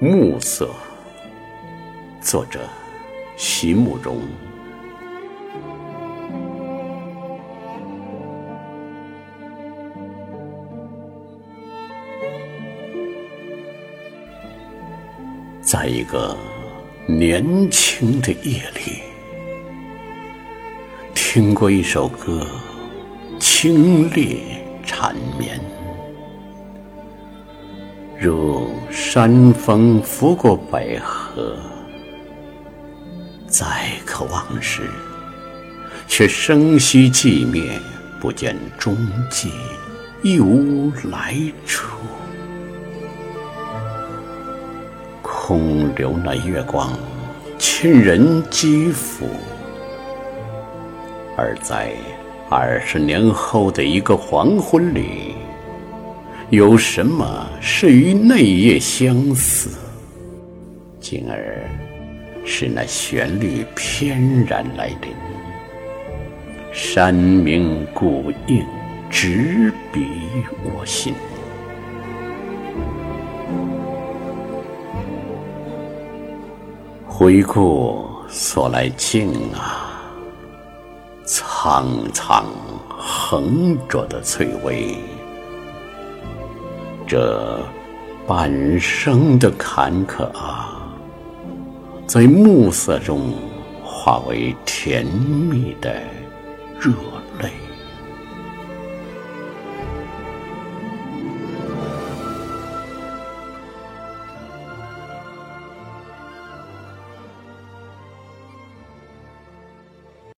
暮色，作者席慕容。在一个年轻的夜里，听过一首歌，清冽缠绵。如山风拂过百合，再可往时，却生息寂灭，不见踪迹，亦无来处。空留那月光，沁人肌肤。而在二十年后的一个黄昏里。有什么是与内夜相似？进而使那旋律翩然来临，山明谷应，直逼我心。回顾所来径啊，苍苍横着的翠微。这半生的坎坷啊，在暮色中化为甜蜜的热